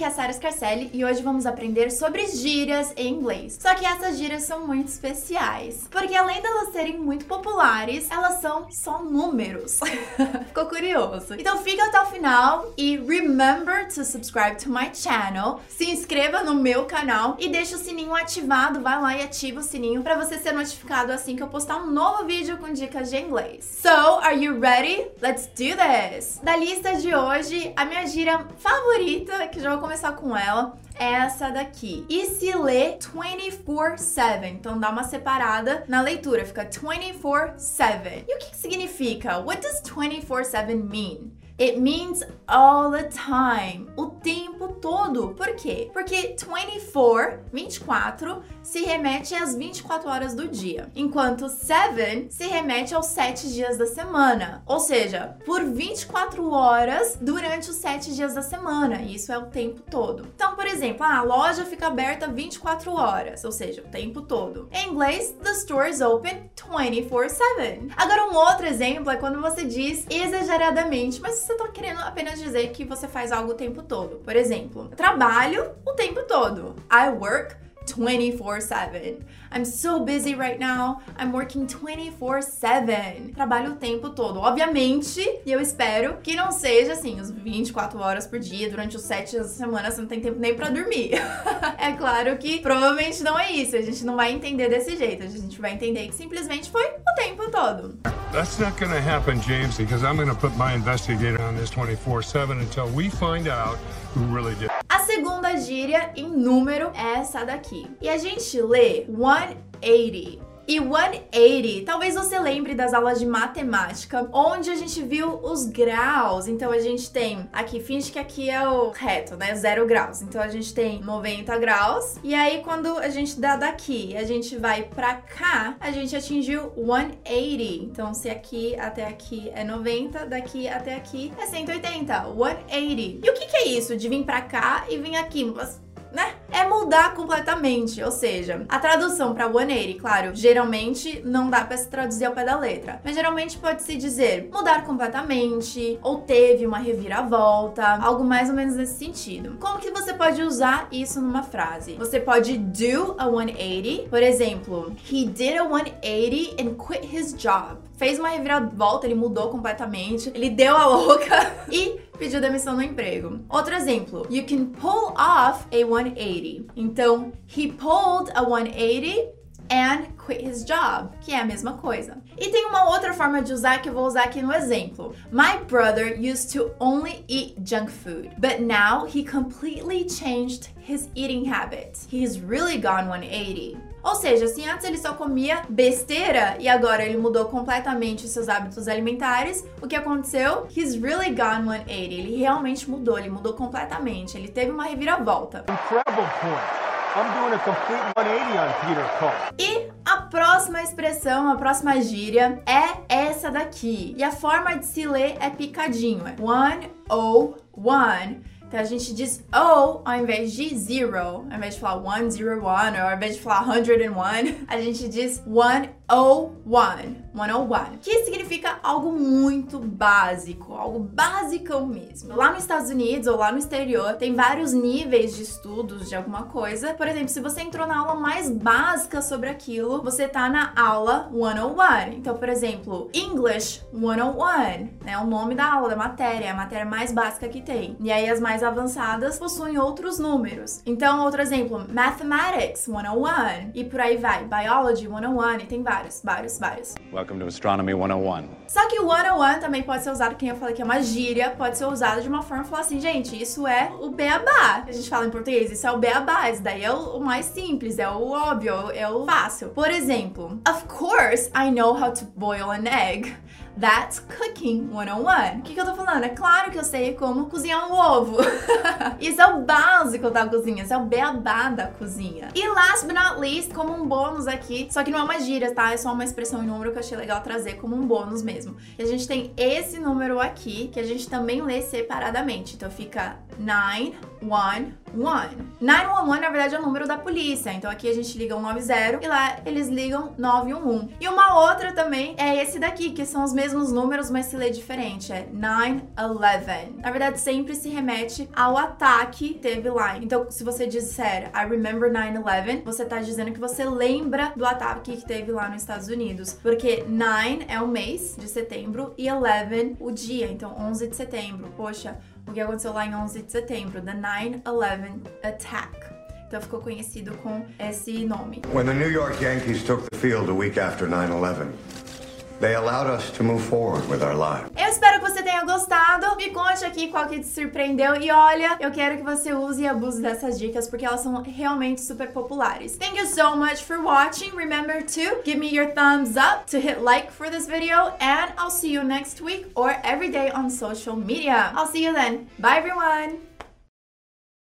aqui é a Sara Scarcelli e hoje vamos aprender sobre gírias em inglês. Só que essas gírias são muito especiais, porque além delas serem muito populares, elas são só números. Ficou curioso? Então fica até o final e remember to subscribe to my channel. Se inscreva no meu canal e deixa o sininho ativado, vai lá e ativa o sininho para você ser notificado assim que eu postar um novo vídeo com dicas de inglês. So, are you ready? Let's do this! Da lista de hoje, a minha gíria favorita, que já vou começar com ela, é essa daqui. E se lê 24-7. Então dá uma separada na leitura, fica 24-7. E o que, que significa? What does 24-7 mean? It means all the time. O tempo todo. Por quê? Porque 24, 24, se remete às 24 horas do dia. Enquanto 7 se remete aos 7 dias da semana. Ou seja, por 24 horas durante os 7 dias da semana. Isso é o tempo todo. Então, por exemplo, a loja fica aberta 24 horas. Ou seja, o tempo todo. Em inglês, the store is open 24-7. Agora, um outro exemplo é quando você diz exageradamente, mas você tá querendo apenas dizer que você faz algo o tempo todo. Por exemplo, trabalho o tempo todo. I work 24/7. I'm so busy right now. I'm working 24/7. Trabalho o tempo todo. Obviamente, e eu espero que não seja assim, os 24 horas por dia, durante os 7 dias da semana, você não tem tempo nem para dormir. é claro que provavelmente não é isso. A gente não vai entender desse jeito. A gente vai entender que simplesmente foi o tempo todo. That's not going to happen, James, because I'm going to put my investigator on this 24/7 until we find out who really did. Segunda gíria em número é essa daqui. E a gente lê 180. E 180, talvez você lembre das aulas de matemática, onde a gente viu os graus. Então a gente tem aqui, finge que aqui é o reto, né? Zero graus. Então a gente tem 90 graus. E aí quando a gente dá daqui, a gente vai pra cá, a gente atingiu 180. Então se aqui até aqui é 90, daqui até aqui é 180. 180. E o que, que é isso de vir pra cá e vir aqui? né? É mudar completamente. Ou seja, a tradução para 180, claro, geralmente não dá para se traduzir ao pé da letra. Mas geralmente pode se dizer mudar completamente, ou teve uma reviravolta, algo mais ou menos nesse sentido. Como que você pode usar isso numa frase? Você pode do a 180, por exemplo, he did a 180 and quit his job. Fez uma reviravolta, ele mudou completamente, ele deu a louca e pediu demissão no emprego. Outro exemplo, you can pull off a 180. Então, he pulled a 180 and quit his job, que é a mesma coisa. E tem uma outra forma de usar que eu vou usar aqui no exemplo. My brother used to only eat junk food, but now he completely changed his eating habits. He's really gone 180. Ou seja, se antes ele só comia besteira e agora ele mudou completamente os seus hábitos alimentares, o que aconteceu? He's really gone 180. Ele realmente mudou, ele mudou completamente. Ele teve uma reviravolta. Incredible point. I'm doing a complete 180 on Peter Cole. E a próxima expressão, a próxima gíria é essa daqui. E a forma de se ler é picadinho, é one oh one. Então a gente diz O ao invés de zero. Ao invés de falar one, zero, one, ou ao invés de falar hundred and one, a gente diz one, oh, one. 101, que significa algo muito básico, algo basicão mesmo. Lá nos Estados Unidos ou lá no exterior, tem vários níveis de estudos de alguma coisa. Por exemplo, se você entrou na aula mais básica sobre aquilo, você tá na aula 101. Então, por exemplo, English 101, né? O nome da aula, da matéria, é a matéria mais básica que tem. E aí as mais avançadas possuem outros números. Então, outro exemplo, Mathematics 101 e por aí vai. Biology 101 e tem vários, vários, vários. Welcome to Astronomy 101. Só que o 101 também pode ser usado, quem eu falei que é uma gíria, pode ser usado de uma forma falar assim, gente, isso é o beabá. A gente fala em português, isso é o beabá, isso daí é o, o mais simples, é o óbvio, é o fácil. Por exemplo, of course I know how to boil an egg. That's Cooking 101. O que, que eu tô falando? É claro que eu sei como cozinhar um ovo. Isso é o básico da cozinha, isso é o beabá da cozinha. E last but not least, como um bônus aqui, só que não é uma gíria, tá? É só uma expressão em número que eu achei legal trazer como um bônus mesmo. E a gente tem esse número aqui, que a gente também lê separadamente. Então fica 9 911, na verdade, é o número da polícia. Então aqui a gente liga 190 e lá eles ligam 911. E uma outra também é esse daqui, que são os mesmos números, mas se lê diferente. É 911. Na verdade, sempre se remete ao ataque que teve lá. Então, se você disser I remember 9-11, você tá dizendo que você lembra do ataque que teve lá nos Estados Unidos. Porque 9 é o mês de setembro e 11 o dia. Então, 11 de setembro. Poxa, o que aconteceu lá em 11 de setembro? The 9-11 Attack. Então ficou conhecido com esse nome. When the New York Yankees took the field a week after 9/11, they allowed us to move forward with our lives. Eu espero tenha gostado. Me conte aqui qual que te surpreendeu. E olha, eu quero que você use e abuse dessas dicas porque elas são realmente super populares. Thank you so much for watching. Remember to give me your thumbs up, to hit like for this video, and I'll see you next week or every day on social media. I'll see you then. Bye everyone!